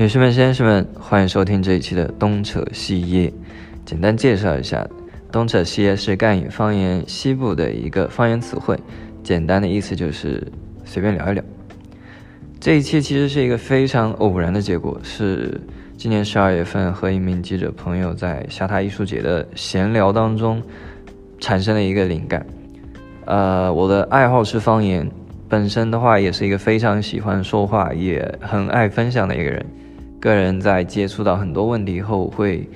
女士们、先生们，欢迎收听这一期的东扯西耶。简单介绍一下，东扯西耶是赣语方言西部的一个方言词汇，简单的意思就是随便聊一聊。这一期其实是一个非常偶然的结果，是今年十二月份和一名记者朋友在厦大艺术节的闲聊当中产生的一个灵感。呃，我的爱好是方言，本身的话也是一个非常喜欢说话、也很爱分享的一个人。个人在接触到很多问题后，会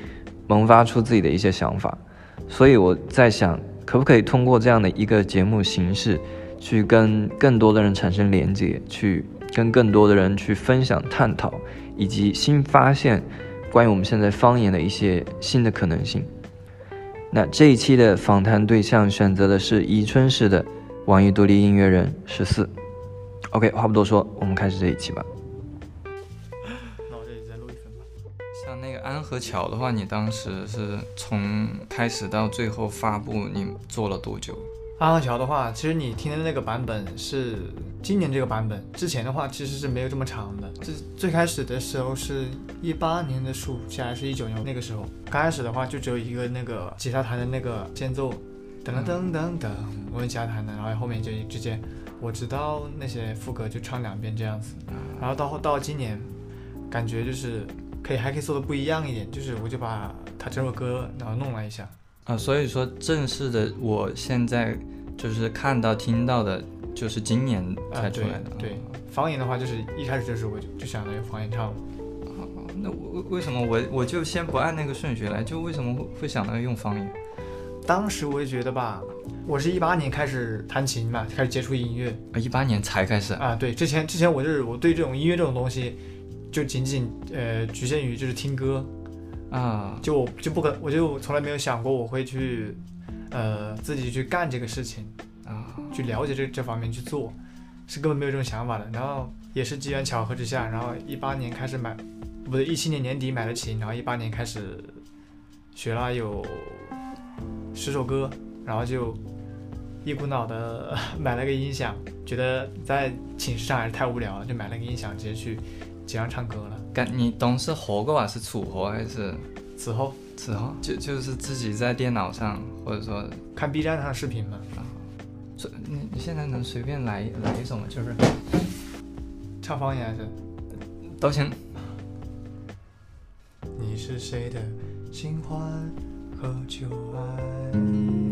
萌发出自己的一些想法，所以我在想，可不可以通过这样的一个节目形式，去跟更多的人产生连接，去跟更多的人去分享、探讨以及新发现关于我们现在方言的一些新的可能性。那这一期的访谈对象选择的是宜春市的网易独立音乐人十四。OK，话不多说，我们开始这一期吧。安和桥的话，你当时是从开始到最后发布，你做了多久？安和桥的话，其实你听的那个版本是今年这个版本，之前的话其实是没有这么长的。最最开始的时候是一八年的暑假，是一九年那个时候，刚开始的话就只有一个那个吉他弹的那个间奏，噔噔噔噔噔，我用吉他弹的，然后后面就直接我知道那些副歌就唱两遍这样子，然后到到今年，感觉就是。可以还可以做的不一样一点，就是我就把它整首歌然后弄了一下啊。所以说正式的我现在就是看到听到的，就是今年才出来的。对，方言的话就是一开始就是我就就想到用方言唱。好，那为为什么我我就先不按那个顺序来？就为什么会会想到用方言？当时我也觉得吧，我是一八年开始弹琴嘛，开始接触音乐啊，一八年才开始啊。对，之前之前我就是我对这种音乐这种东西。就仅仅呃局限于就是听歌，啊，就就不可我就从来没有想过我会去，呃自己去干这个事情，啊，去了解这这方面去做，是根本没有这种想法的。然后也是机缘巧合之下，然后一八年开始买，不对，一七年年底买了琴，然后一八年开始学了有十首歌，然后就一股脑的买了个音响，觉得在寝室上还是太无聊了，就买了个音响直接去。经常唱歌了，感你都是活过吧？是处活还是伺候伺候？就就是自己在电脑上，或者说看 B 站上视频嘛。啊，随你你现在能随便来来一首吗？就是唱方言还是？都行。你是谁的新欢和旧爱？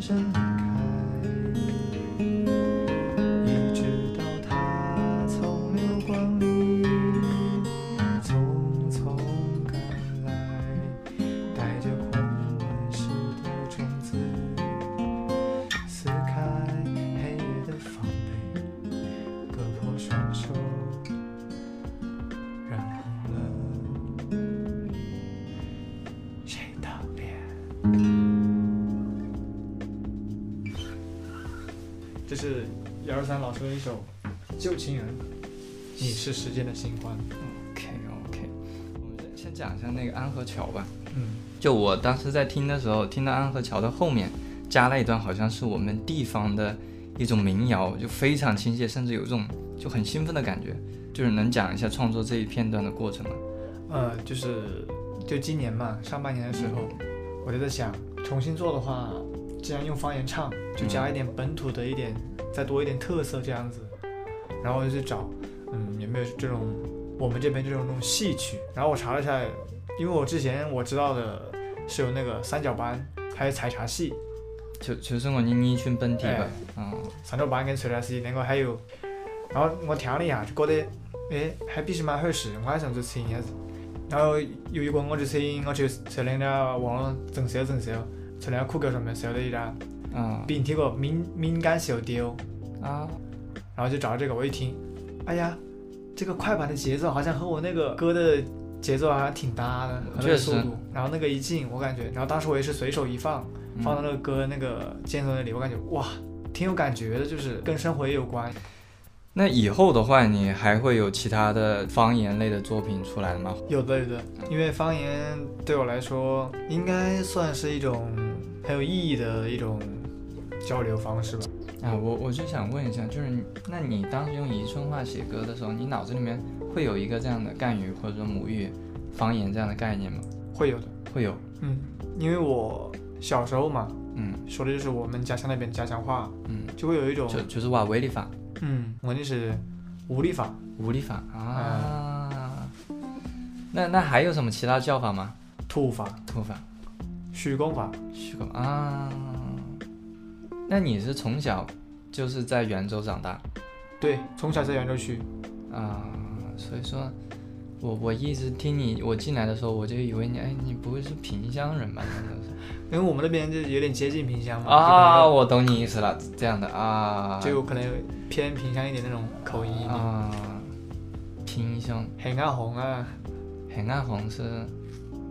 人生。找出一首旧情人，你是时间的新欢。OK OK，我们先先讲一下那个安河桥吧。嗯，就我当时在听的时候，听到安河桥的后面加了一段，好像是我们地方的一种民谣，就非常亲切，甚至有一种就很兴奋的感觉。就是能讲一下创作这一片段的过程吗？呃，就是就今年嘛，上半年的时候，我就在想，重新做的话，既然用方言唱。就加一点本土的一点，再多一点特色这样子，然后我就去找，嗯，有没有这种我们这边这种那种戏曲？然后我查了一下，因为我之前我知道的是有那个三角班，还有采茶戏。就就是我们宜春本地的，嗯。三角班跟采茶戏那个还有，然后我听了一下，就觉得，哎，还必是蛮合适，我还想去听一下子。然后有一个我就餐我就在那个网上搜索搜索，在那个酷狗上面搜了一张。嗯，比你听过《敏敏感小丢啊，然后就找到这个，我一听，哎呀，这个快板的节奏好像和我那个歌的节奏好像挺搭的，确实。然后那个一进，我感觉，然后当时我也是随手一放，放到那个歌那个间奏那里，我感觉哇，挺有感觉的，就是跟生活也有关。那以后的话，你还会有其他的方言类的作品出来吗？有的，有的，因为方言对我来说，应该算是一种很有意义的一种。交流方式吧。啊，我我就想问一下，就是那你当时用宜春话写歌的时候，你脑子里面会有一个这样的赣语或者说母语方言这样的概念吗？会有的，会有。嗯，因为我小时候嘛，嗯，说的就是我们家乡那边家乡话，嗯，就会有一种就就是挖威的法，嗯，我那是武力法，武力法啊。那那还有什么其他叫法吗？土法，土法，虚工法，虚工啊。那你是从小就是在袁州长大？对，从小在袁州区。啊，所以说，我我一直听你，我进来的时候我就以为你，哎，你不会是萍乡人吧？因为我们那边就有点接近萍乡嘛。啊，我懂你意思了，这样的啊，就可能偏萍乡一点那种口音啊。萍乡，很暗红啊，很暗红是，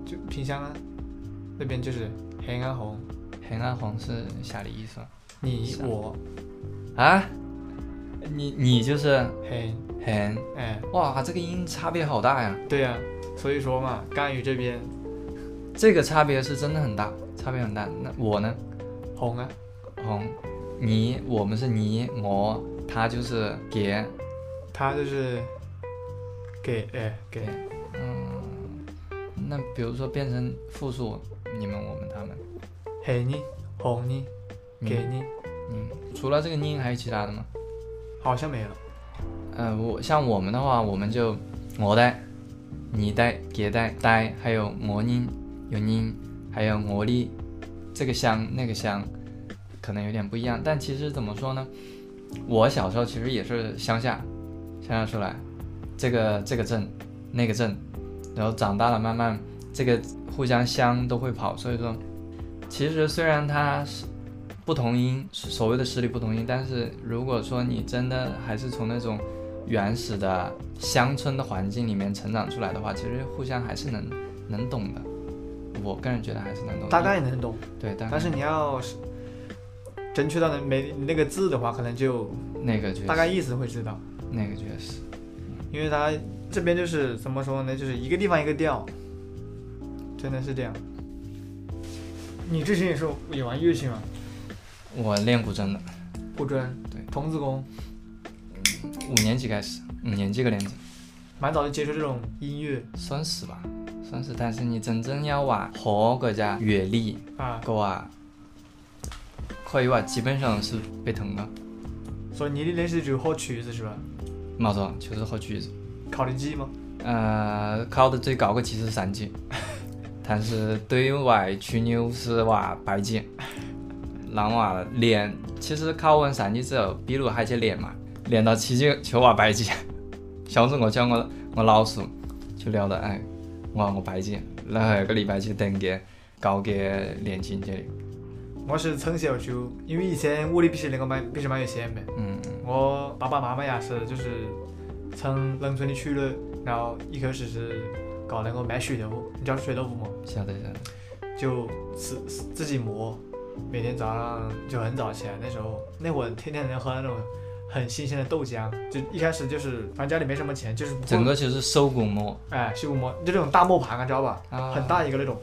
就萍乡啊，那边就是黑暗红。黑暗红是夏的意思？你我，啊，你你就是黑黑哎哇，这个音差别好大呀！对呀，所以说嘛，赣语这边，这个差别是真的很大，差别很大。那我呢？红啊红，你我们是你我，他就是给，他就是给哎给，嗯。那比如说变成复数，你们我们他们，嘿你红你给你。嗯，除了这个音，还有其他的吗？好像没了。呃，我像我们的话，我们就我带，你带，给带，带，还有魔音，有音，还有魔力，这个乡那个乡，可能有点不一样。但其实怎么说呢？我小时候其实也是乡下，乡下出来，这个这个镇，那个镇，然后长大了慢慢这个互相乡都会跑。所以说，其实虽然他是。不同音，所谓的十里不同音。但是如果说你真的还是从那种原始的乡村的环境里面成长出来的话，其实互相还是能能懂的。我个人觉得还是能懂，大概能懂。对，但是你要是争取到没那个字的话，可能就那个大概意思会知道。那个确实，因为他这边就是怎么说呢，就是一个地方一个调，真的是这样。你之前也是也玩乐器吗？我练古筝的，古筝对童子功，五年级开始，五年级个练子，蛮早就接触这种音乐算是吧，算是，但是你真正要玩好个家乐理啊，个话，可以说基本上是背通了，所以你的练习就好曲子是吧？没错，就是好曲子，考的几吗？呃，考的最高个其实是三级，但是对外去牛是哇八级。让我话练，其实考完上级之后，比如还去练嘛，练到级，间就话白小时候我讲我，我老师就聊到哎，我我白棋，然后个礼拜去登个高个练琴去的。我是从小就，因为以前屋里不是那个买，不是买有线的，嗯嗯。我爸爸妈妈也是，就是从农村里出的，然后一开始是搞那个卖水豆腐，你知道水豆腐吗？晓得晓得。就自自己磨。每天早上就很早起来，那时候那会天天能喝那种很新鲜的豆浆，就一开始就是反正家里没什么钱，就是整个就是收工磨，哎，修工磨就这种大磨盘啊，知道吧？很大一个那种，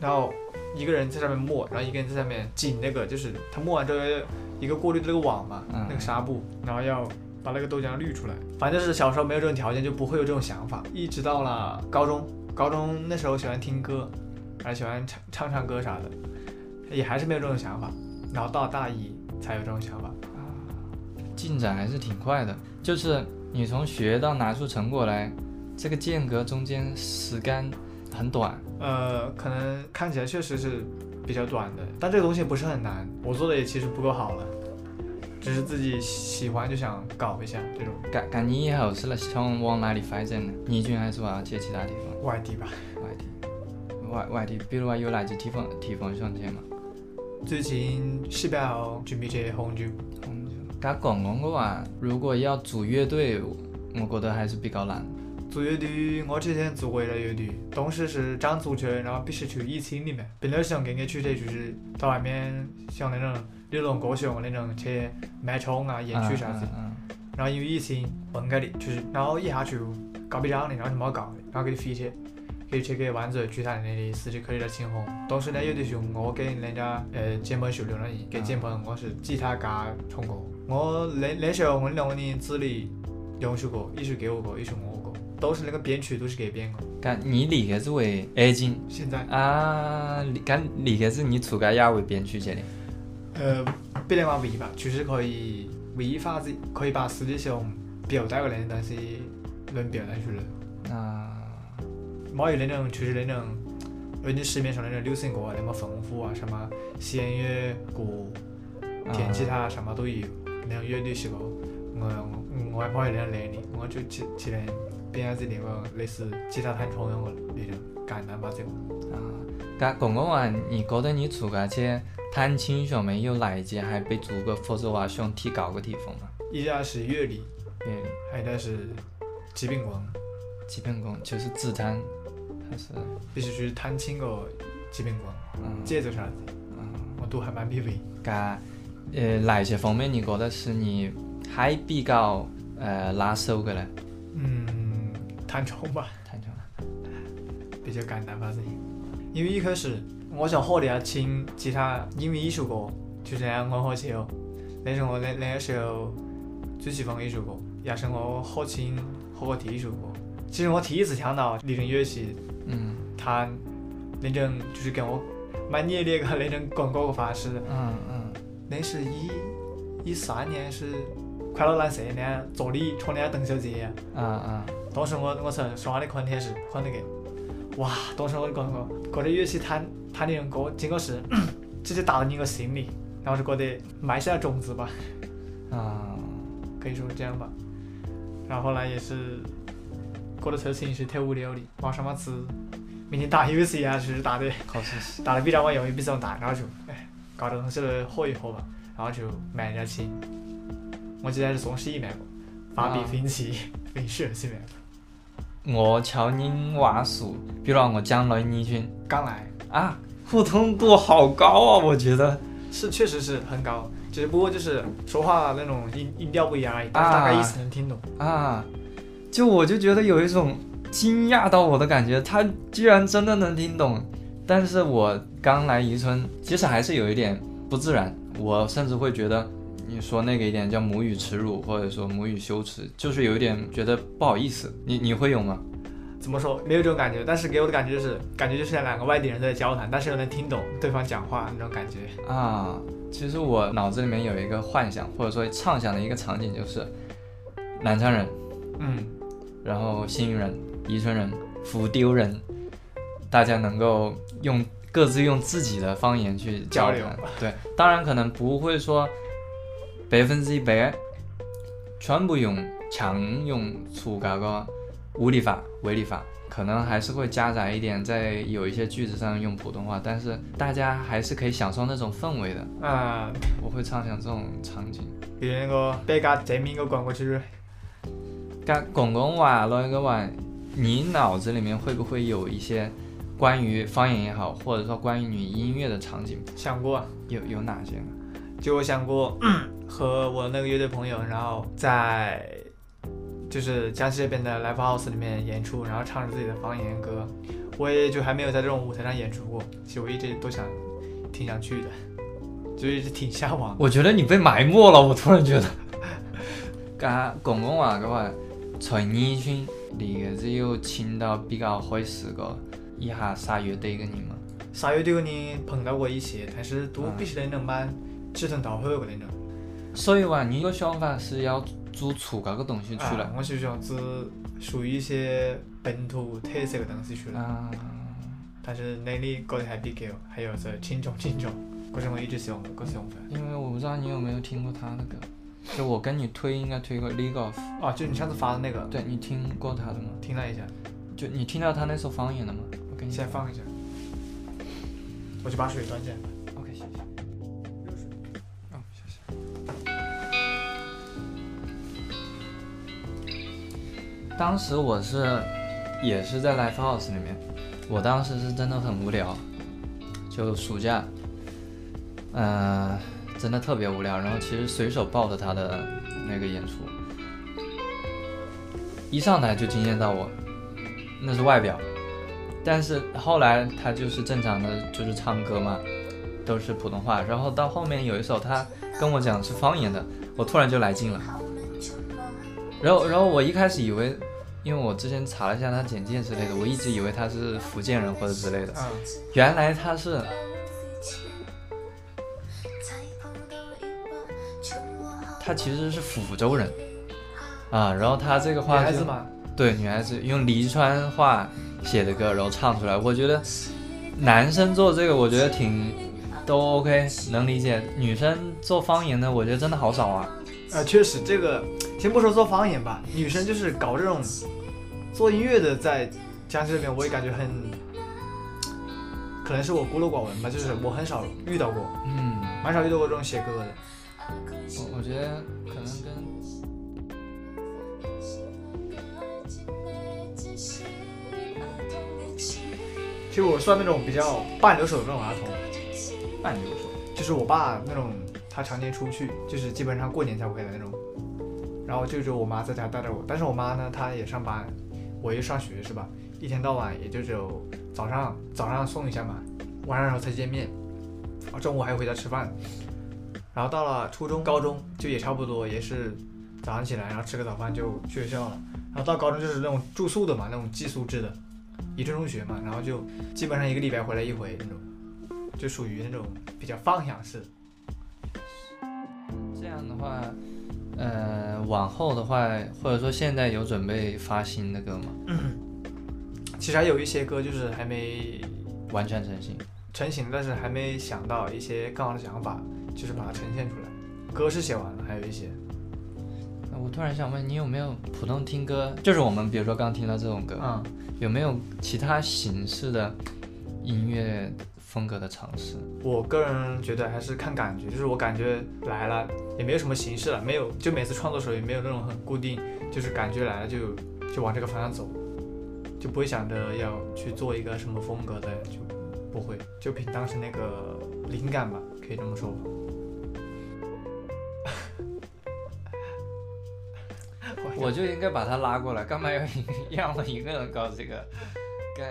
然后一个人在上面磨，然后一个人在上面紧那个，就是他磨完之后一个过滤的那个网嘛，那个纱布，然后要把那个豆浆滤出来。反正就是小时候没有这种条件，就不会有这种想法。一直到了高中，高中那时候喜欢听歌，还喜欢唱唱唱歌啥的。也还是没有这种想法，然后到大一才有这种想法啊，进展还是挺快的，就是你从学到拿出成果来，这个间隔中间时间很短，呃，可能看起来确实是比较短的，但这个东西不是很难，我做的也其实不够好了，只是自己喜欢就想搞一下这种。感感你以后是了想往哪里发展呢？你居然还是说要接其他地方外地吧？外地，外外地，比如有哪几地方地方想接嘛。最近失败号准备去杭州。打讲讲的话，如果要组乐队，我觉得还是比较难。组乐队，我之前组过一个乐队，当时是张组出来，然后必须去疫情的嘛。本来想跟个出去就是到外面像那种流浪歌手那种去卖唱啊、演出啥子，然后因为疫情分开的，就是然后一下就搞不章了，然后就没搞，然后就放弃去去给温州其他里的司机开的情况，当时呢有的时候我跟人家呃键盘手流浪人，跟键盘我是吉他加唱歌，我那那时候我们两个人自力两首歌，一首给我歌，一首我的，都是那个编曲都是给编的。但你离开这为爱金现在啊？干离开是你出个亚位编曲去的？呃，不的话违法，就是可以违法子，可以把实际上表达的那东西能表达出来。啊。还有那种，就是那种，而且市面上那种流行歌啊，那么丰富啊，什么弦乐歌、电吉他什么都有。那种乐队是不？我我我还没有那么来呢，我就只只能背下子那个类似吉他弹唱样的那种简单这个。啊，噶刚刚啊，你觉得你出去弹琴上面有哪一些还不足个，或者话想提高个地方吗？一个是乐理，乐理，还有个是基本功，基本功就是指弹。是，必须去弹琴个、基本功，球、节奏啥子，我都还蛮匹配。噶，呃，哪些方面你觉得是你还比较呃拿手的嘞？嗯，弹唱吧，弹唱，比较简单吧，是。因为一开始我就好听其他，因为一首歌，就这样我和哦。那是我那那时候最喜欢的一首歌，也是我好听、好听的一首歌。其实我第一次听到《李荣乐是。嗯，他那种就是跟我蛮的那个那种广告的方式，嗯嗯，那是一一三年是快乐男声呢，做丽唱那邓董小姐，嗯嗯，当时我我从刷的狂天时看那个，哇，当时我就感觉，觉得有些他他那种歌，真的是 直接打到你个心里，然后就觉得埋下种子吧，嗯，可以说这样吧，然后呢也是。过得抽筋是太无聊的，玩什么字？明天打游戏啊，就是打的？打的比较晚，容易，比较然后就哎，搞这东西来喝一喝吧，然后就买点钱。我记得是双十一买过，法比分期，平时也去买过。我瞧你话术，比如我讲了你一句，刚来啊，互通度好高啊，我觉得是确实是很高，只不过就是说话那种音音调不一样而已，但是大概意思能听懂啊。就我就觉得有一种惊讶到我的感觉，他居然真的能听懂。但是我刚来宜春，其实还是有一点不自然。我甚至会觉得，你说那个一点叫母语耻辱，或者说母语羞耻，就是有一点觉得不好意思。你你会有吗？怎么说？没有这种感觉。但是给我的感觉就是，感觉就像两个外地人在交谈，但是又能听懂对方讲话那种感觉啊。其实我脑子里面有一个幻想，或者说畅想的一个场景，就是南昌人，嗯。然后，新余人、宜春人、抚丢人，大家能够用各自用自己的方言去交流，对，当然可能不会说百分之一百全部用强用粗搞个物理法、微理法，可能还是会夹杂一点在有一些句子上用普通话，但是大家还是可以享受那种氛围的。啊，我会畅想这种场景，给那个百家人民个广过去。公公啊，老公啊，你脑子里面会不会有一些关于方言也好，或者说关于你音乐的场景？想过，有有哪些？呢？就我想过和我那个乐队朋友，然后在就是江西这边的 live house 里面演出，然后唱着自己的方言歌。我也就还没有在这种舞台上演出过，其实我一直都想，挺想去的，就一直挺向往。我觉得你被埋没了，我突然觉得，刚《公公啊，老公。在你群那个始有请到比较合适的，一下三乐队的人吗？三乐队的人碰到过一些，但是都不是那种蛮志同道合的那种。所以话，你个想法是要做出个个东西出来？我是想做属于一些本土特色的东西出来。啊。但是那里搞得还比较，还有在青重青重，这是我一直想个，个想法。因为我不知道你有没有听过他的歌。就我跟你推，应该推个 League of，啊，就你上次发的那个。对，你听过他的吗？听了一下，就你听到他那首方言了吗？我给你先放一下，我去把水端进来。OK，谢谢。热水。谢谢。当时我是，也是在 Life House 里面，我当时是真的很无聊，就暑假，嗯。真的特别无聊，然后其实随手抱着他的那个演出，一上台就惊艳到我，那是外表，但是后来他就是正常的就是唱歌嘛，都是普通话，然后到后面有一首他跟我讲是方言的，我突然就来劲了，然后然后我一开始以为，因为我之前查了一下他简介之类的，我一直以为他是福建人或者之类的，原来他是。他其实是抚州人，啊，然后他这个话就对女孩子用黎川话写的歌，然后唱出来，我觉得男生做这个我觉得挺都 OK，能理解。女生做方言的，我觉得真的好少啊。啊，确实这个先不说做方言吧，女生就是搞这种做音乐的，在江西这边我也感觉很，可能是我孤陋寡闻吧，就是我很少遇到过，嗯，蛮少遇到过这种写歌的。我我觉得可能跟，其实我算那种比较半留守的那种儿童，半留守，就是我爸那种，他常年出不去，就是基本上过年才回来那种。然后就只有我妈在家带着我，但是我妈呢，她也上班，我又上学是吧？一天到晚也就只有早上早上送一下嘛，晚上时候才见面，啊，中午还要回家吃饭。然后到了初中、高中就也差不多，也是早上起来，然后吃个早饭就去学校了。然后到高中就是那种住宿的嘛，那种寄宿制的，一中中学嘛。然后就基本上一个礼拜回来一回那种，就属于那种比较放养式的。这样的话，呃，往后的话，或者说现在有准备发新的歌吗？其实还有一些歌就是还没完全成型，成型但是还没想到一些更好的想法。就是把它呈现出来，歌是写完了，还有一些。那我突然想问你有没有普通听歌，就是我们比如说刚听到这种歌，嗯，有没有其他形式的音乐风格的尝试？我个人觉得还是看感觉，就是我感觉来了也没有什么形式了，没有就每次创作的时候也没有那种很固定，就是感觉来了就就往这个方向走，就不会想着要去做一个什么风格的，就不会，就凭当时那个灵感吧，可以这么说。我就应该把他拉过来，干嘛要 让我一个人搞这个？干。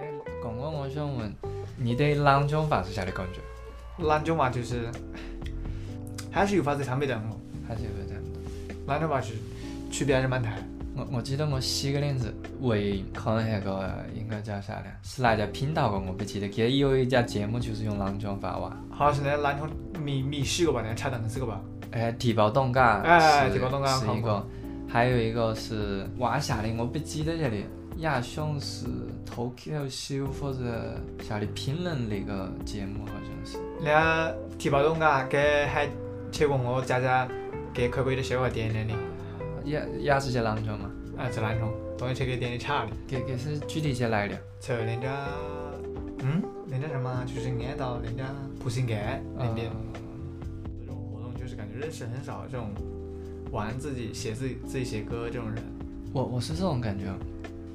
哎，广告，我想问，你对郎中法是啥的感觉？郎中嘛，就是还是有发子差没得哦，还是有没得。郎中发式区别还是蛮大。我我记得我洗个脸子，为看那个应该叫啥嘞？是哪家频道的？我不记得。记得有一家节目就是用郎中法哇。像是那郎中妆迷迷个吧？那个吃的是个吧？哎，地包东街是一个，还有一个是，啥的我不记得这里。亚雄是 Tokyo Show 或者啥的评论那个节目，好像是。那地包东街，给还去过我家家，给开过的小家点点的，也也是在南充嘛？啊，在南充，东西去给的差的。给给是具体些来的？在人家，嗯，人家什么？就是挨到人家步行街那边。认识很少这种玩自己写自己自己写歌这种人，我我是这种感觉。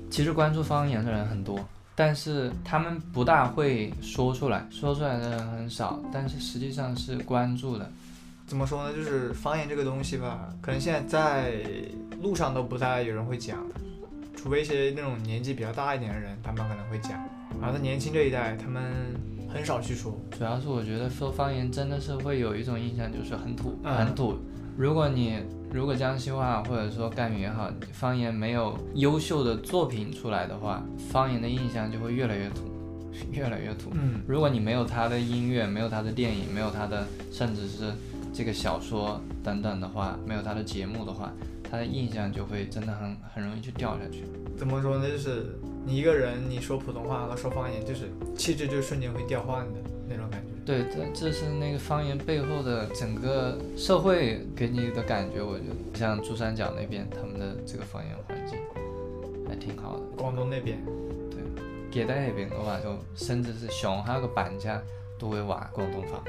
其实关注方言的人很多，但是他们不大会说出来，说出来的人很少，但是实际上是关注的。怎么说呢？就是方言这个东西吧，可能现在在路上都不大有人会讲，除非一些那种年纪比较大一点的人，他们可能会讲。然后年轻这一代，他们。很少去说，主要是我觉得说方言真的是会有一种印象，就是很土，很土。如果你如果江西话或者说赣语也好，方言没有优秀的作品出来的话，方言的印象就会越来越土，越来越土。嗯，如果你没有他的音乐，没有他的电影，没有他的，甚至是这个小说等等的话，没有他的节目的话，他的印象就会真的很很容易去掉下去。怎么说呢？就是。你一个人，你说普通话和说方言，就是气质就瞬间会调换的那种感觉。对，这这是那个方言背后的整个社会给你的感觉。我觉得像珠三角那边，他们的这个方言环境还挺好的。广东那边，对，吉带那边的话，就甚至是乡下的板家都会话广东话。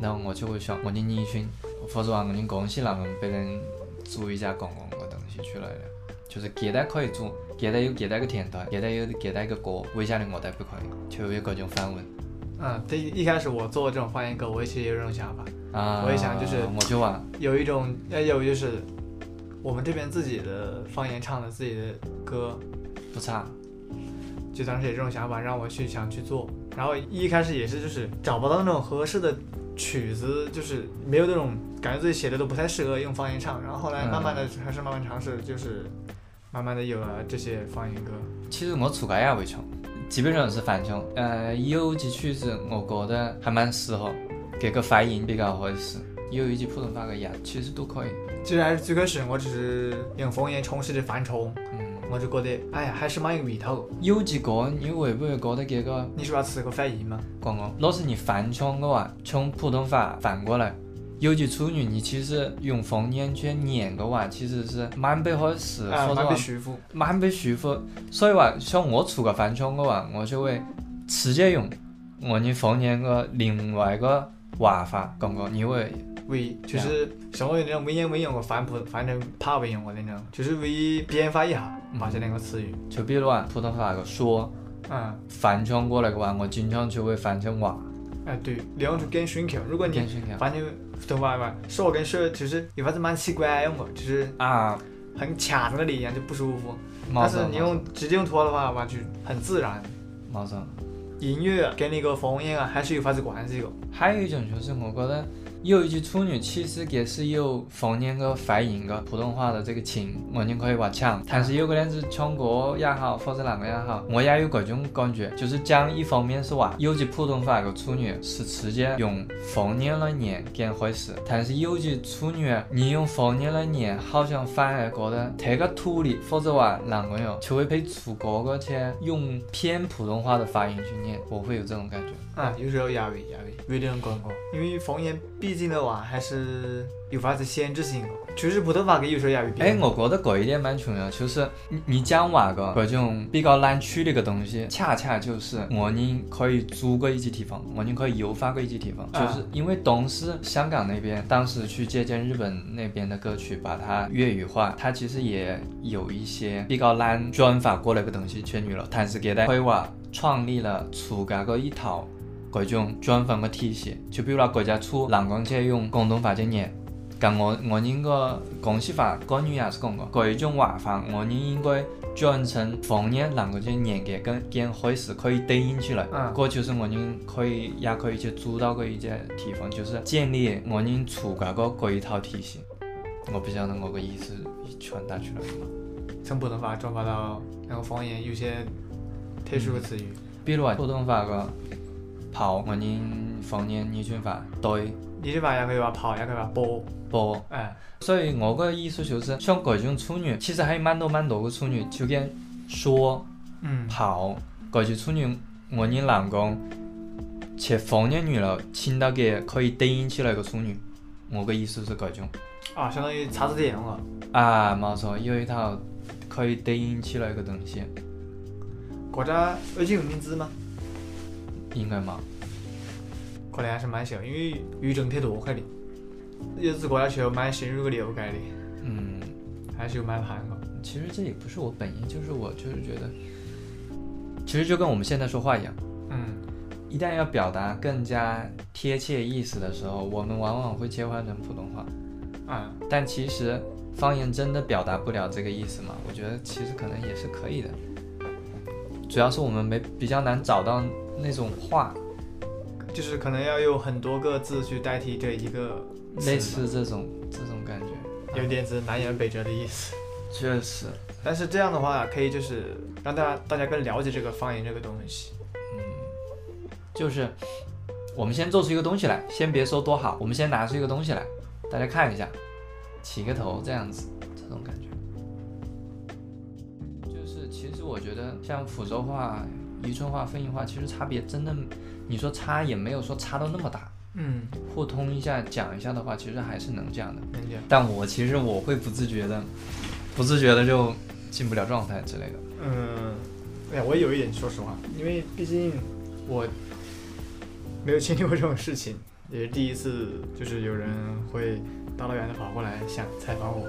然后我就会想，我的宜春，或者话我们广西那边被人租一家广东的东西出来了，就是吉带可以做。给他有给他个甜头，给他有给他个歌，为啥嘞我都不可以，就有各种反问。嗯，对，一开始我做这种方言歌，我也其实也有这种想法，我也想就是，我就玩。有一种，哎，要就是我们这边自己的方言唱的自己的歌，不差。就当时有这种想法，让我去想去做。然后一开始也是就是找不到那种合适的曲子，就是没有那种感觉自己写的都不太适合用方言唱。然后后来慢慢的还是慢慢尝试就是。慢慢的有了这些方言歌。其实我初个也会唱，基本上是翻唱。呃，有几曲子我觉得还蛮适合，这个发音比较合适。有一句普通话的呀，其实都可以。其实最开始我只是用方言尝试着翻唱，我就觉得哎呀还是蛮有味道。有几个你会不会觉得这个？你是要吃个发音吗？刚刚，那是你翻唱的话，从普通话翻过来。有其处语你其实用方言去念的话，其实是蛮不合适，说的蛮不舒服。蛮不舒服，所以说像我出个翻腔的话，我就会直接用我们方言个另外一个话法讲个。你会会就是像我用那种文言文用个翻普，反正怕文言个那种，就是会编发一下，冇这两个词语。就比如话，普通话个说，嗯，翻腔过来的话，我经常就会翻成话。哎，对，两种更顺口。如果你翻成头发嘛，是我跟说就是有法子蛮奇怪样的，就是啊，很卡在那里一样就不舒服。但是你用直接用拖的话，完全很自然。毛总，音乐跟那个方言啊，还是有法子关系的。还有一种就是，我觉得。有句处女其实也是有方言个发音个普通话的这个情，我们可以话腔。但是有个样子唱歌也好，或者哪个也好，我也有这种感觉，就是讲一方面是话，有句普通话个处女是直接用方言来念更合适，但是有句处女你用方言来念，好像反而觉得太个土里，或者话哪个样，就会被出国个去用偏普通话的发音去念。我会有这种感觉。啊，有时候也会，也会有点感觉，因为方言比。最竟的话，还是有法子限制性的。就是普通话跟有时候有变。哎，我觉得这一点蛮重要。就是你你讲话个各种比较难取的一个东西，恰恰就是我们可以租个一些地方，我们可以优化个一些地方。就是因为当时香港那边当时去借鉴日本那边的歌曲，把它粤语化，它其实也有一些比较难转发过来个东西，全去了但是给它所以创立了自家个一套。各种转分个体系，就比如讲国家出南方去用广东话去念，跟我我人个广西话、赣语也是讲个。这一种话法，我们应该转成方言，让过去念嘅，跟跟开始可以对应起来。啊。这就是我们可以也可以去做到嘅一些地方，就是建立我们出这个这一套体系。我不晓得我个意思传达出来了吗？从普通话转化到那个方言，有些特殊的词语，比如话普通话个。泡，我们放点鱼圈饭。对，你的话也可以说泡，也可以说波波，哎，所以我的意思就是，像这种处女，其实还有蛮多蛮多的处女，就跟说嗯，泡，这种处女，我们老公去放点女了，亲到给可以对应起来个处女。我的意思是这种。啊，相当于查字典了啊，没错，有一套可以对应起来个东西。而且有起名字吗？应该嘛，可能还是蛮小，因为语种太多了的，有这个要蛮深入的了解的。嗯，还是有蛮盘的。其实这也不是我本意，就是我就是觉得，其实就跟我们现在说话一样。嗯，一旦要表达更加贴切意思的时候，我们往往会切换成普通话。啊，但其实方言真的表达不了这个意思吗？我觉得其实可能也是可以的，主要是我们没比较难找到。那种话，就是可能要用很多个字去代替这一个，类似这种这种感觉，有点子南辕北辙的意思，确实。但是这样的话，可以就是让大家大家更了解这个方言这个东西。嗯，就是我们先做出一个东西来，先别说多好，我们先拿出一个东西来，大家看一下，起个头这样子，这种感觉。就是其实我觉得像福州话。宜春化、分宜化，其实差别真的，你说差也没有说差到那么大。嗯，互通一下、讲一下的话，其实还是能讲的。能讲。但我其实我会不自觉的，不自觉的就进不了状态之类的。嗯，哎呀，我有一点，说实话，因为毕竟我没有经历过这种事情，也是第一次，就是有人会大老远的跑过来想采访我。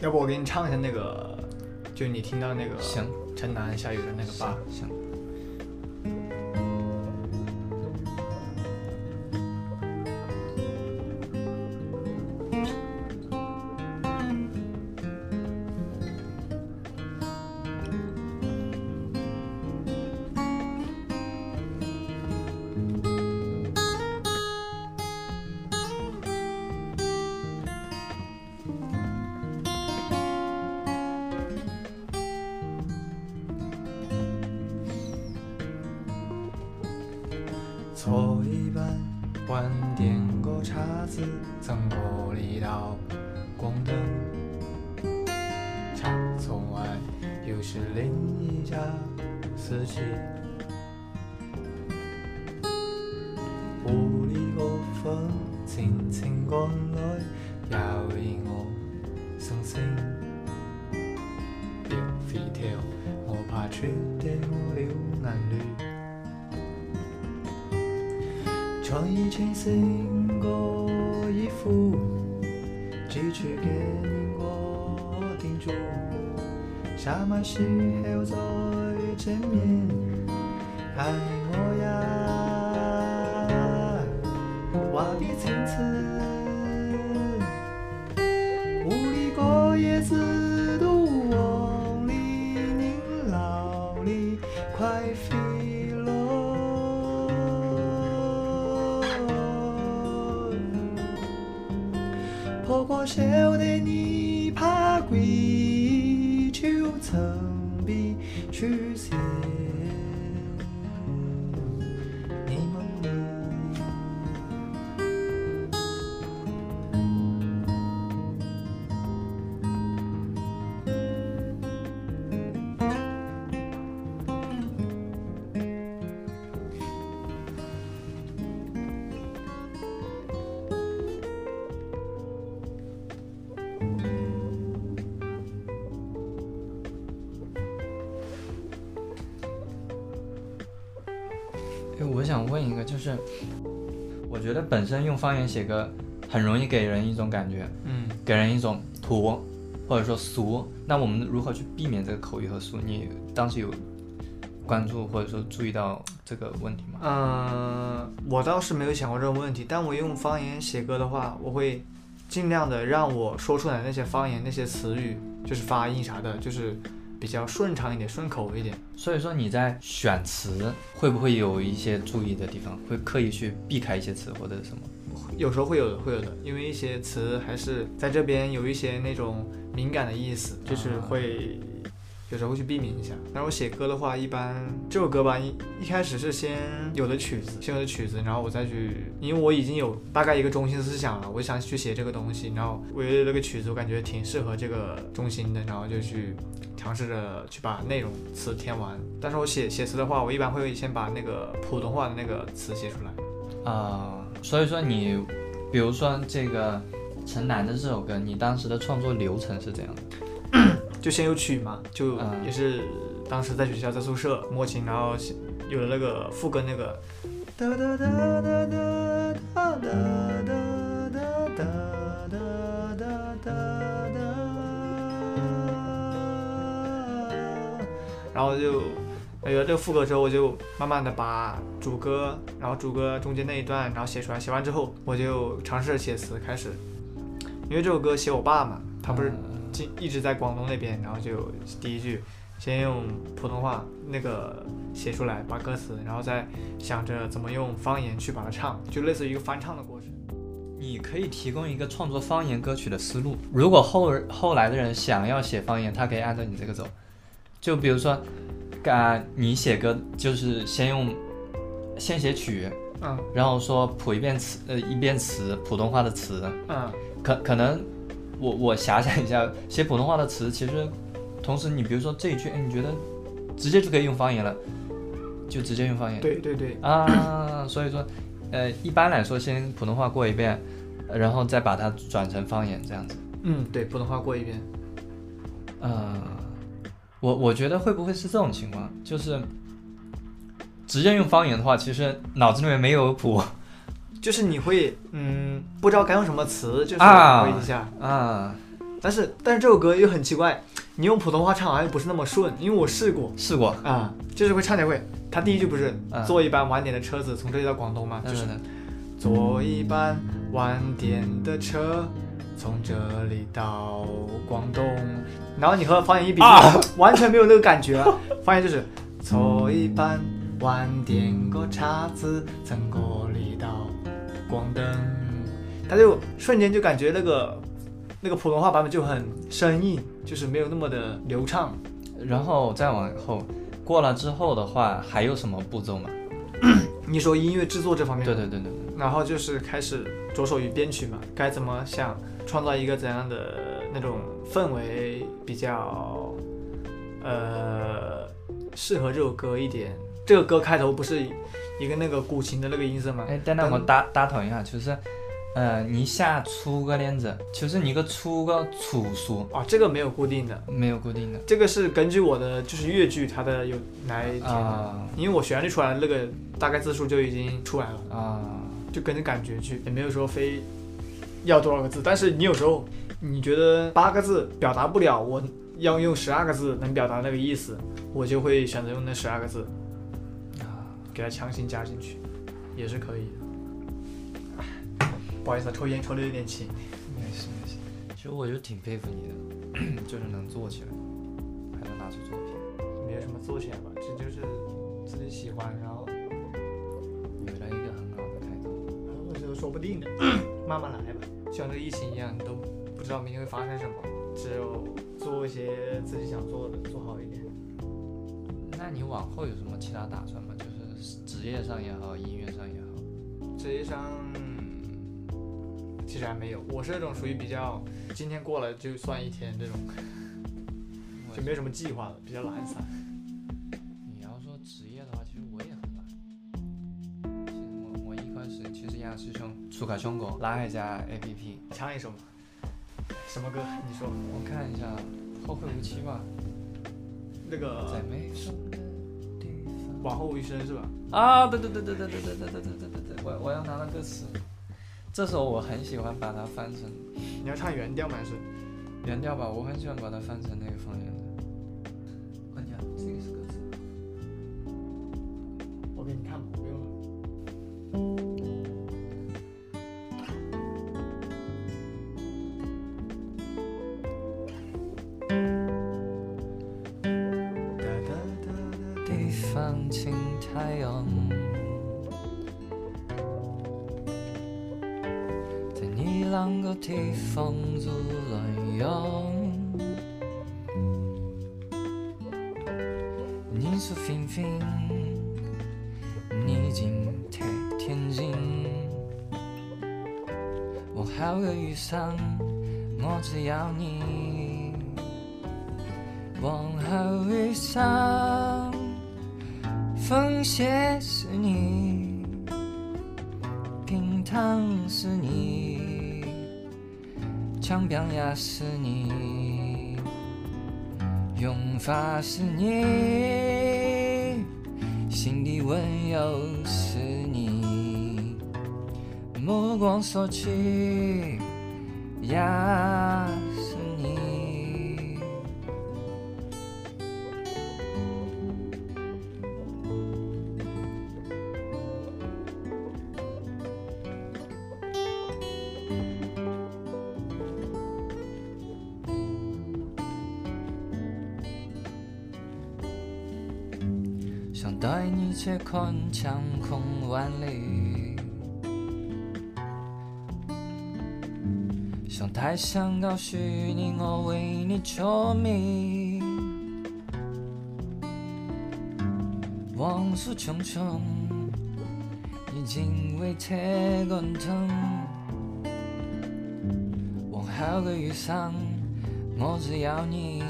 要不我给你唱一下那个，就你听到那个《行城南下雨》的那个吧。行。却对我了眼泪，才穿成个衣服，只穿给我叮嘱，啥物时候再见面，爱我呀，我的从此。另一个就是，我觉得本身用方言写歌，很容易给人一种感觉，嗯，给人一种土，或者说俗。那我们如何去避免这个口语和俗？你当时有关注或者说注意到这个问题吗？嗯，我倒是没有想过这个问题，但我用方言写歌的话，我会尽量的让我说出来那些方言那些词语，就是发音啥的，就是。比较顺畅一点，顺口一点。所以说你在选词会不会有一些注意的地方？会刻意去避开一些词或者什么？有时候会有的，会有的，因为一些词还是在这边有一些那种敏感的意思，就是会。有时候去避免一下。是我写歌的话，一般这首歌吧，一一开始是先有的曲子，先有的曲子，然后我再去，因为我已经有大概一个中心思想了，我想去写这个东西。然后我这个曲子，我感觉挺适合这个中心的，然后就去尝试着去把内容词填完。但是我写写词的话，我一般会先把那个普通话的那个词写出来。啊，所以说你，比如说这个陈楠的这首歌，你当时的创作流程是怎样的？就先有曲嘛，就也是当时在学校在宿舍摸琴，然后有了那个副歌那个，哒哒哒哒哒哒哒哒哒哒哒哒哒，然后就有了这个副歌之后，我就慢慢的把主歌，然后主歌中间那一段，然后写出来，写完之后我就尝试着写词开始，因为这首歌写我爸嘛，他不是。就一直在广东那边，然后就第一句，先用普通话那个写出来，把歌词，然后再想着怎么用方言去把它唱，就类似于一个翻唱的过程。你可以提供一个创作方言歌曲的思路，如果后后来的人想要写方言，他可以按照你这个走。就比如说，啊，你写歌就是先用先写曲，嗯，然后说谱一遍词，呃，一遍词，普通话的词，嗯，可可能。我我遐想一下，写普通话的词其实，同时你比如说这一句，哎，你觉得直接就可以用方言了，就直接用方言。对对对啊，所以说，呃，一般来说先普通话过一遍，然后再把它转成方言这样子。嗯，对，普通话过一遍。嗯，我我觉得会不会是这种情况，就是直接用方言的话，其实脑子里面没有谱。就是你会，嗯，不知道该用什么词，就是回一下，啊，但是但是这首歌又很奇怪，你用普通话唱好像又不是那么顺，因为我试过，试过啊，就是会差点会，他第一句不是坐一班晚点的车子从这里到广东嘛，就是坐一班晚点的车从这里到广东，然后你和方言一比，完全没有那个感觉，方言就是坐一班晚点个车子从过。光灯，他就瞬间就感觉那个那个普通话版本就很生硬，就是没有那么的流畅。然后再往后过了之后的话，还有什么步骤吗？你说音乐制作这方面？对对对对对。然后就是开始着手于编曲嘛，该怎么想创造一个怎样的那种氛围比较呃适合这首歌一点？这个歌开头不是？一个那个古琴的那个音色嘛。哎，等等，我打打头一下，就是，呃，你下粗个链子，就是你个粗个粗俗啊，这个没有固定的，没有固定的，这个是根据我的，就是乐句它的有来填的。啊，因为我旋律出来那个大概字数就已经出来了啊，就跟着感觉去，也没有说非要多少个字。但是你有时候你觉得八个字表达不了，我要用十二个字能表达那个意思，我就会选择用那十二个字。给他强行加进去，也是可以的。不好意思，抽烟抽的有点勤。没事没事，其实我就挺佩服你的，就是能做起来，还能拿出作品。没有什么做起来吧，这就是自己喜欢，然后。有了一个很好的开头。我觉得说不定的，慢慢来吧。像这疫情一样，都不知道明天会发生什么。只有做一些自己想做的，做好一点。那你往后有什么其他打算吗？就？职业上也好，音乐上也好，职业上其实还没有。我是那种属于比较，今天过了就算一天这种，就没什么计划了，比较懒散。你要说职业的话，其实我也很懒。其实我我一开始其实亚师兄，粗卡胸口，拉开加 A P P，唱一首嘛，什么歌？你说，我看一下，《后会无期》吧。那个。往后余生是吧？啊，对对对对对对对对对对对对对！我我要拿那歌词。这首我很喜欢，把它翻成。你要唱原调吗？是原调吧？我很喜欢把它翻成那个方言。往后余生，我只要你。往后余生，风雪是你，冰汤是你，枪棒也是你，用法是你，心底温柔是。目光所及，也是你。想带你去看晴空万里。还想告诉你，我为你着迷。往事匆匆，已经为解滚汤。往后的余生，我只要你。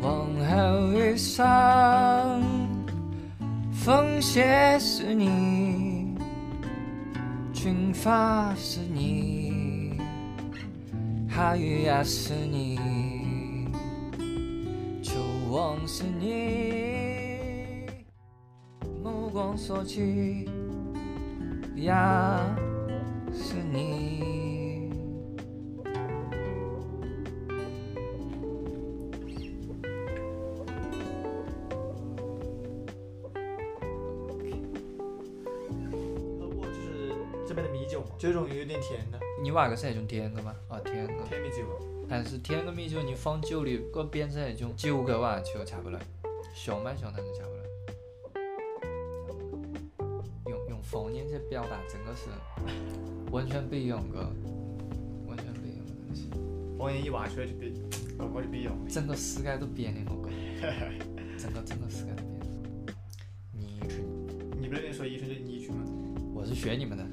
往后余生，风雪是你，群发是你。下雨也是你，秋风是你，目光所及也是你。你话个是那种甜的吗？哦，甜的。米但是甜个米酒你放久了，个变成那种酒个话就吃不来，香蛮香但是吃不来。用用方言去表达，整个是完全不一样个，完全不样个东西。方言一挖出来就别，就就不一样。整个世界都变了，我讲。哈 哈。整个整个世界都变了。泥鳅。你不那边说泥鳅就泥鳅吗？我是学你们的。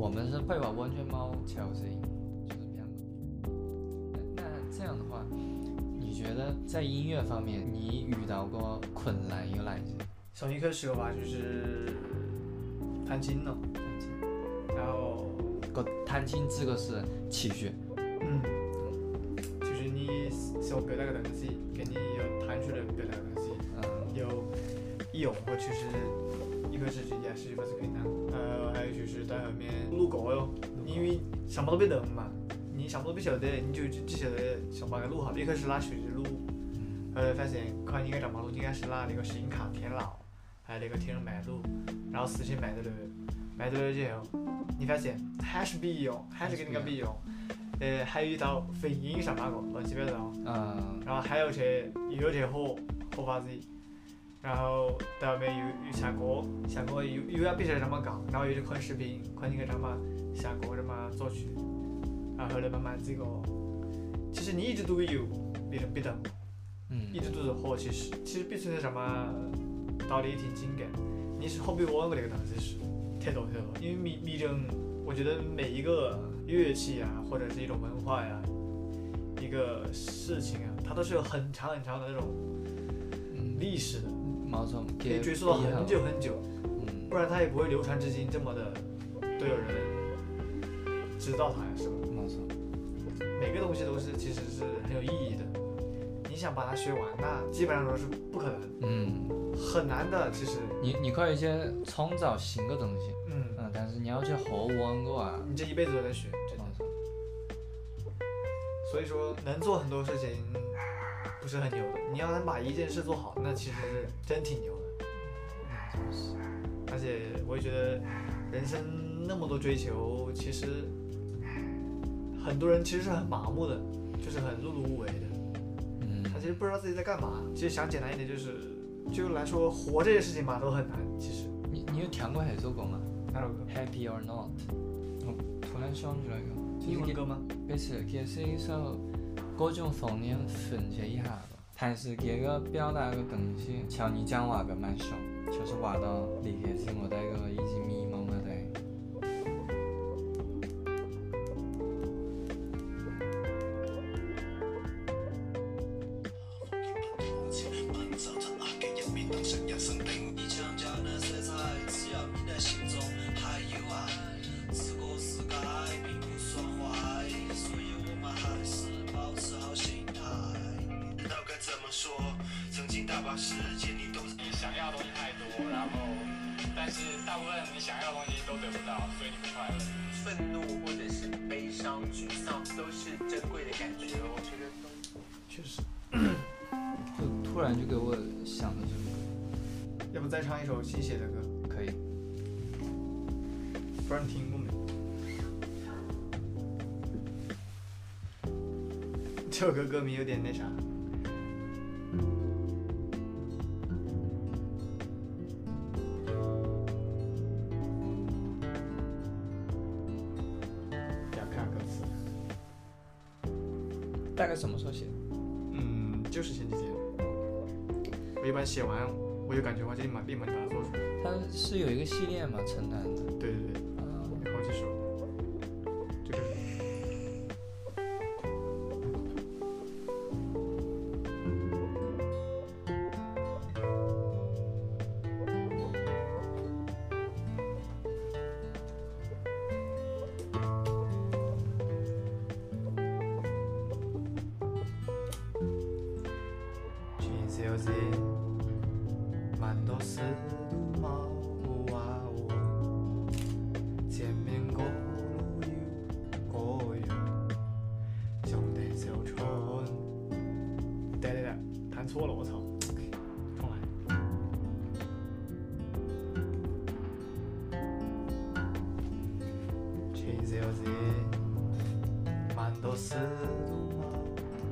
我们是会把温泉猫调成，就是这样。那这样的话，你觉得在音乐方面，你遇到过困难有哪一些？从一开始的话就是弹琴咯，然后，个弹琴这个是情绪，嗯，就是你想表达个东西，跟你要弹出来表达东西，嗯，有有，我其实。个是这件事几分是可以然呃，还有就是在后面录歌哟，因为什么都没得嘛，你什么都不晓得，你就只晓得先把该录好。一开始拿手机录，后来发现，看应该唱马路应该是拿那个声卡天了，还有那个天龙麦录，然后事先麦在了，麦在了之后，你发现还是不一样，还是跟那个不一样，呃，还有一道混音上那个，乱七八糟，嗯，然后还有些有些火火花子。然后，后面又又下锅，下锅又又要变成什么搞，然后又去看视频，看那个什么下锅什么作曲，然后来慢慢这个，其实你一直都有别人种被嗯，一直都是好其是，其实不存在什么道理挺紧的，你是好比玩过那个东西是太多太多，因为迷迷种，我觉得每一个乐器啊，或者是一种文化呀，一个事情啊，它都是有很长很长的那种历史的。没错，可以追溯到很久很久，不然它也不会流传至今这么的，都有人知道它呀，是吧？没错，每个东西都是其实是很有意义的。你想把它学完那基本上都是不可能，嗯，很难的。其实你你可以些创造新的东西，嗯嗯，但是你要去学完的话，你这一辈子都在学，没错。所以说能做很多事情。不是很牛的，你要能把一件事做好，那其实是真挺牛的。就是，而且我也觉得，人生那么多追求，其实很多人其实是很麻木的，就是很碌碌无为的。嗯。他其实不知道自己在干嘛。其实想简单一点，就是，就来说活这件事情吧，都很难。其实。你你有听过海做过吗？哪首歌？Happy or not。我突然想起来一个。英文歌吗？不是，给是一首。各种方言分析一下吧，但是这个表达的东西，像你讲话个蛮熟，就是话到离开时，我带的已经。想的就，要不再唱一首新写的歌？可以。不然你听过没？这首歌歌名有点那啥。看歌词。大概什么时候写的？写完，我就感觉我就立马立马就把它做出来。它是有一个系列嘛，城南的。对对对。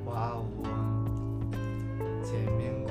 花屋前面。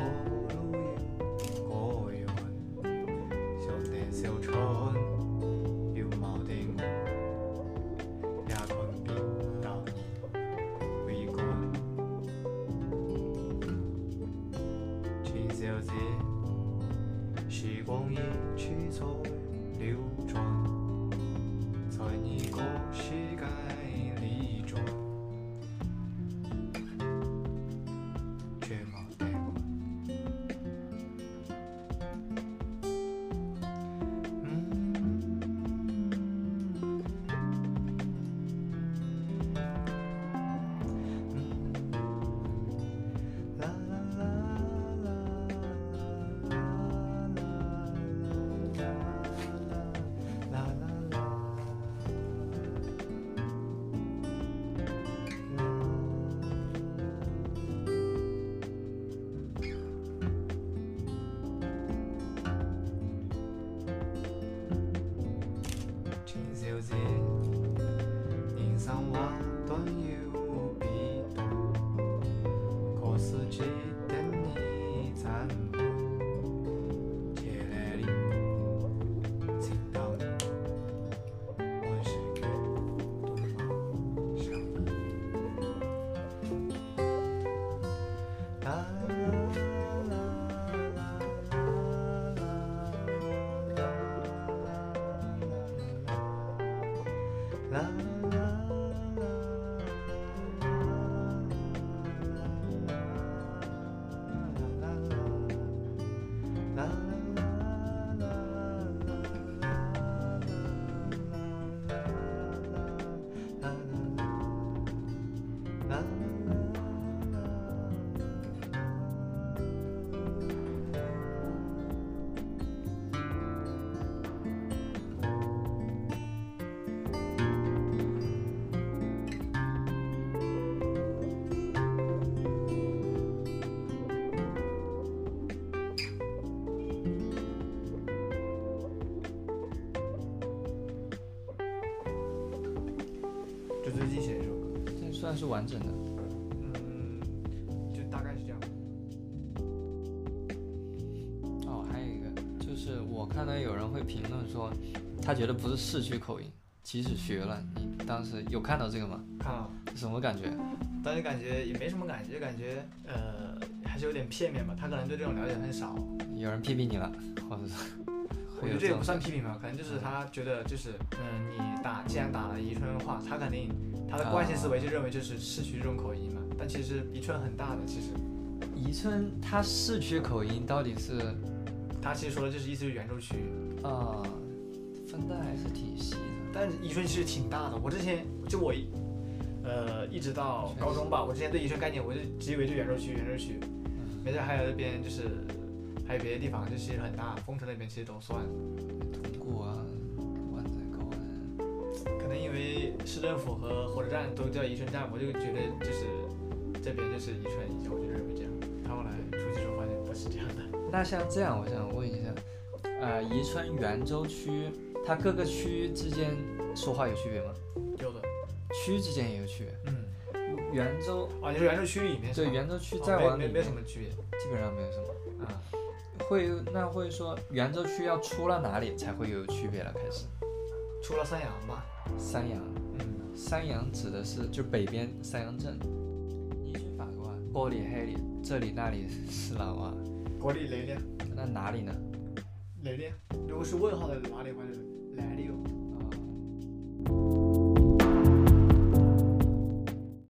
是完整的，嗯，就大概是这样。哦，还有一个，就是我看到有人会评论说，他觉得不是市区口音，即使学了。你当时有看到这个吗？看了。什么感觉？当时感觉也没什么感觉，感觉呃还是有点片面吧。他可能对这种了解很少。有人批评你了？或者 我觉得这也不算批评吧，可能就是他觉得就是嗯，你打既然打了宜春话，他肯定。他的惯性思维就认为就是市区这种口音嘛，但其实宜春很大的，其实宜春它市区口音到底是，他其实说的就是意思是袁州区，啊，分的还是挺细的。但宜春其实挺大的，我之前就我，呃，一直到高中吧，我之前对宜春概念我就只以为就袁州区，袁州区，没事，还有那边就是还有别的地方，就其实很大，丰城那边其实都算。通过万载高安，可能因为。市政府和火车站都叫宜春站，我就觉得就是这边就是宜春，我就认为这样。后来出去之后发现不是这样的。那像这样，我想问一下，呃，宜春袁州区，它各个区之间说话有区别吗？有的，区之间也有区别。嗯，袁州啊，就是袁州区里面。对，袁州区再往没没什么区别，基本上没有什么。啊，会那会说袁州区要出了哪里才会有区别了？开始出了三阳吧。三阳。山羊指的是就北边山羊镇。你军法国啊？玻璃黑里，这里那里是哪啊？锅里来的？那哪里呢？来的？如果是问号的哪里话就是来